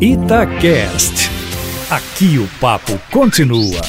Itacast. Aqui o papo continua.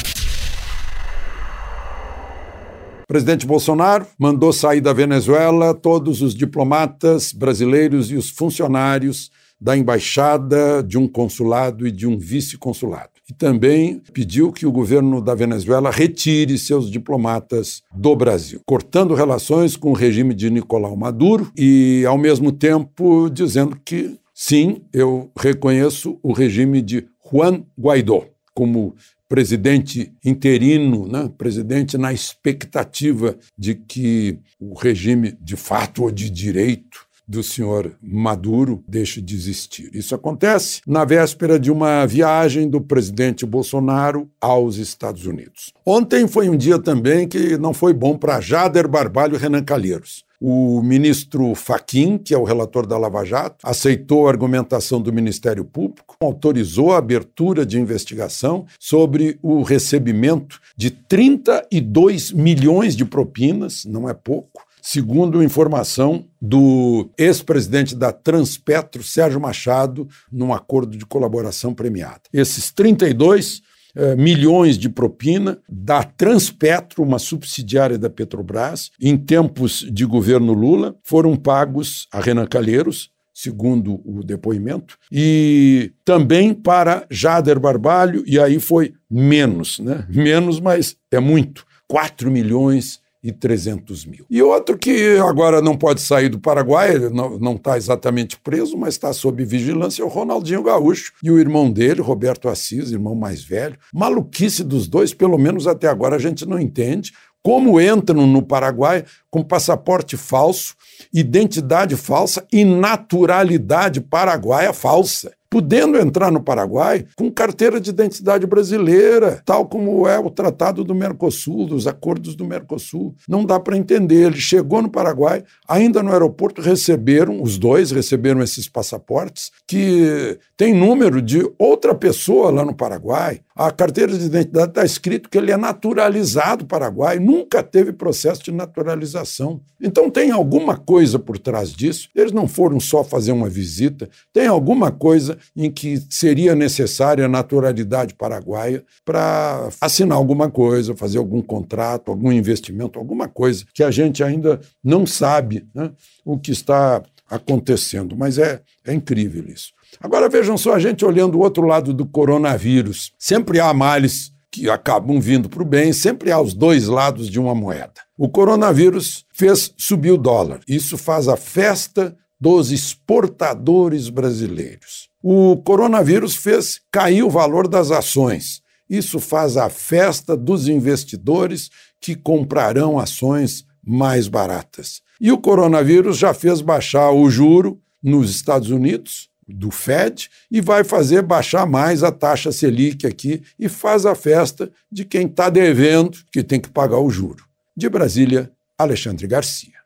Presidente Bolsonaro mandou sair da Venezuela todos os diplomatas brasileiros e os funcionários da embaixada, de um consulado e de um vice-consulado. E também pediu que o governo da Venezuela retire seus diplomatas do Brasil, cortando relações com o regime de Nicolau Maduro e, ao mesmo tempo, dizendo que sim, eu reconheço o regime de Juan Guaidó como presidente interino, né? presidente na expectativa de que o regime de fato ou de direito do senhor Maduro deixe de existir. Isso acontece na véspera de uma viagem do presidente Bolsonaro aos Estados Unidos. Ontem foi um dia também que não foi bom para Jader Barbalho e Renan Calheiros. O ministro Faquim, que é o relator da Lava Jato, aceitou a argumentação do Ministério Público, autorizou a abertura de investigação sobre o recebimento de 32 milhões de propinas, não é pouco, segundo informação do ex-presidente da Transpetro, Sérgio Machado, num acordo de colaboração premiada. Esses 32 eh, milhões de propina da Transpetro, uma subsidiária da Petrobras, em tempos de governo Lula, foram pagos a Renan Calheiros, segundo o depoimento, e também para Jader Barbalho, e aí foi menos, né? Menos, mas é muito. 4 milhões e 300 mil. E outro que agora não pode sair do Paraguai, não está exatamente preso, mas está sob vigilância, é o Ronaldinho Gaúcho e o irmão dele, Roberto Assis, irmão mais velho. Maluquice dos dois, pelo menos até agora a gente não entende como entram no Paraguai com passaporte falso, identidade falsa e naturalidade paraguaia falsa podendo entrar no Paraguai com carteira de identidade brasileira, tal como é o Tratado do Mercosul, dos acordos do Mercosul. Não dá para entender. Ele chegou no Paraguai, ainda no aeroporto receberam, os dois receberam esses passaportes, que tem número de outra pessoa lá no Paraguai. A carteira de identidade está escrito que ele é naturalizado paraguai, nunca teve processo de naturalização. Então tem alguma coisa por trás disso. Eles não foram só fazer uma visita, tem alguma coisa em que seria necessária a naturalidade paraguaia para assinar alguma coisa, fazer algum contrato, algum investimento, alguma coisa que a gente ainda não sabe né, o que está acontecendo. Mas é, é incrível isso. Agora vejam só a gente olhando o outro lado do coronavírus. Sempre há males que acabam vindo para o bem, sempre há os dois lados de uma moeda. O coronavírus fez subir o dólar. Isso faz a festa dos exportadores brasileiros. O coronavírus fez cair o valor das ações. Isso faz a festa dos investidores que comprarão ações mais baratas. E o coronavírus já fez baixar o juro nos Estados Unidos, do Fed, e vai fazer baixar mais a taxa Selic aqui e faz a festa de quem está devendo, que tem que pagar o juro. De Brasília, Alexandre Garcia.